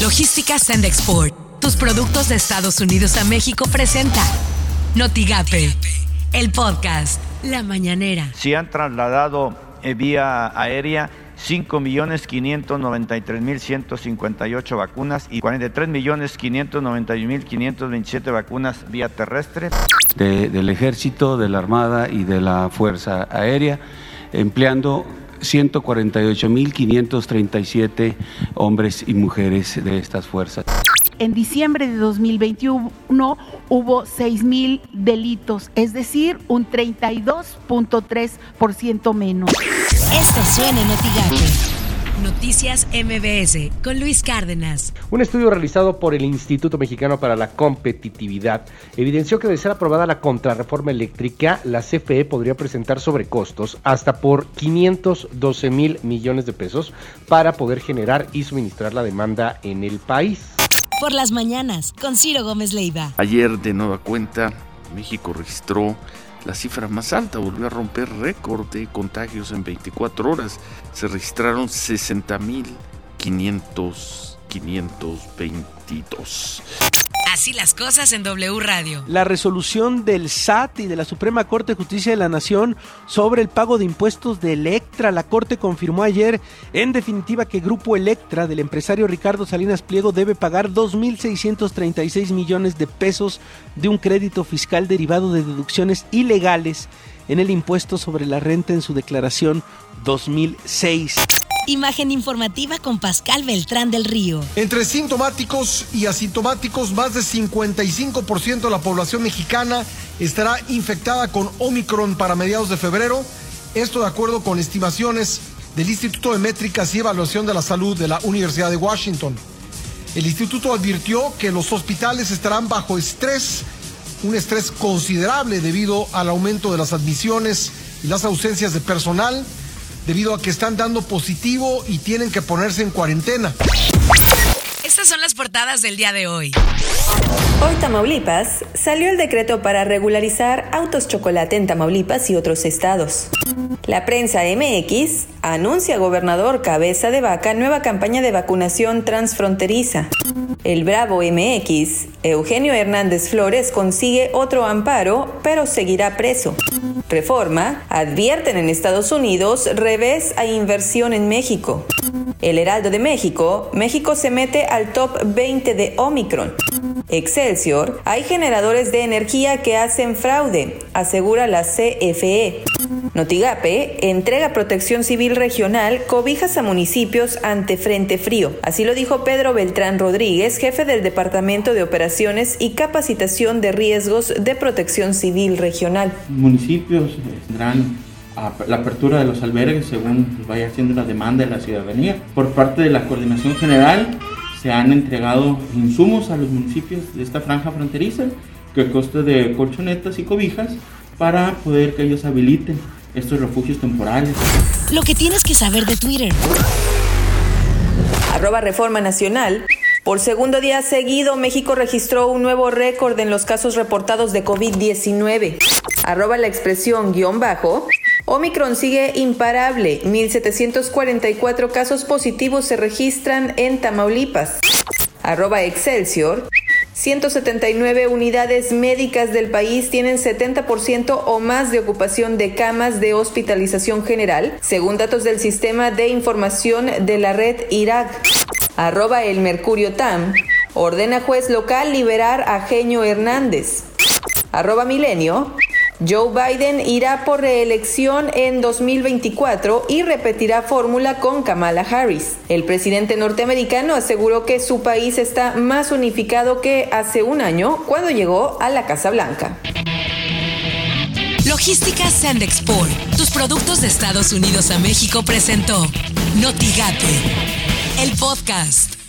Logística Send Export. Tus productos de Estados Unidos a México presenta Notigape, el podcast La Mañanera. Se han trasladado eh, vía aérea 5.593.158 vacunas y 43.591.527 vacunas vía terrestre. del Ejército, de la Armada y de la Fuerza Aérea, empleando 148.537 hombres y mujeres de estas fuerzas. En diciembre de 2021 hubo 6.000 delitos, es decir, un 32.3% menos. Esto suena en Noticias MBS con Luis Cárdenas. Un estudio realizado por el Instituto Mexicano para la Competitividad evidenció que de ser aprobada la contrarreforma eléctrica, la CFE podría presentar sobrecostos hasta por 512 mil millones de pesos para poder generar y suministrar la demanda en el país. Por las mañanas, con Ciro Gómez Leiva. Ayer, de nueva cuenta, México registró la cifra más alta, volvió a romper récord de contagios en 24 horas. Se registraron 60.522. Así las cosas en W Radio. La resolución del SAT y de la Suprema Corte de Justicia de la Nación sobre el pago de impuestos de Electra. La Corte confirmó ayer, en definitiva, que Grupo Electra del empresario Ricardo Salinas Pliego debe pagar 2.636 millones de pesos de un crédito fiscal derivado de deducciones ilegales en el impuesto sobre la renta en su declaración 2006. Imagen informativa con Pascal Beltrán del Río. Entre sintomáticos y asintomáticos, más de 55% de la población mexicana estará infectada con Omicron para mediados de febrero. Esto de acuerdo con estimaciones del Instituto de Métricas y Evaluación de la Salud de la Universidad de Washington. El instituto advirtió que los hospitales estarán bajo estrés, un estrés considerable debido al aumento de las admisiones y las ausencias de personal debido a que están dando positivo y tienen que ponerse en cuarentena. Estas son las portadas del día de hoy. Hoy Tamaulipas salió el decreto para regularizar autos chocolate en Tamaulipas y otros estados. La prensa MX anuncia gobernador cabeza de vaca nueva campaña de vacunación transfronteriza. El Bravo MX, Eugenio Hernández Flores consigue otro amparo, pero seguirá preso. Reforma, advierten en Estados Unidos revés a inversión en México. El Heraldo de México, México se mete al top 20 de Omicron. Excelsior, hay generadores de energía que hacen fraude, asegura la CFE. Notigape entrega protección civil regional, cobijas a municipios ante frente frío. Así lo dijo Pedro Beltrán Rodríguez, jefe del Departamento de Operaciones y Capacitación de Riesgos de Protección Civil Regional. Municipios tendrán la apertura de los albergues según vaya siendo la demanda de la ciudadanía. Por parte de la Coordinación General se han entregado insumos a los municipios de esta franja fronteriza que coste de colchonetas y cobijas para poder que ellos habiliten estos refugios temporales. Lo que tienes que saber de Twitter. Arroba Reforma Nacional. Por segundo día seguido, México registró un nuevo récord en los casos reportados de COVID-19. Arroba la expresión guion bajo. Omicron sigue imparable. 1.744 casos positivos se registran en Tamaulipas. Arroba Excelsior. 179 unidades médicas del país tienen 70% o más de ocupación de camas de hospitalización general, según datos del Sistema de Información de la Red Irak. Arroba el Mercurio Tam. Ordena juez local liberar a Genio Hernández. Arroba Milenio. Joe Biden irá por reelección en 2024 y repetirá fórmula con Kamala Harris. El presidente norteamericano aseguró que su país está más unificado que hace un año cuando llegó a la Casa Blanca. Logística Sandexport, tus productos de Estados Unidos a México presentó Notigate, el podcast.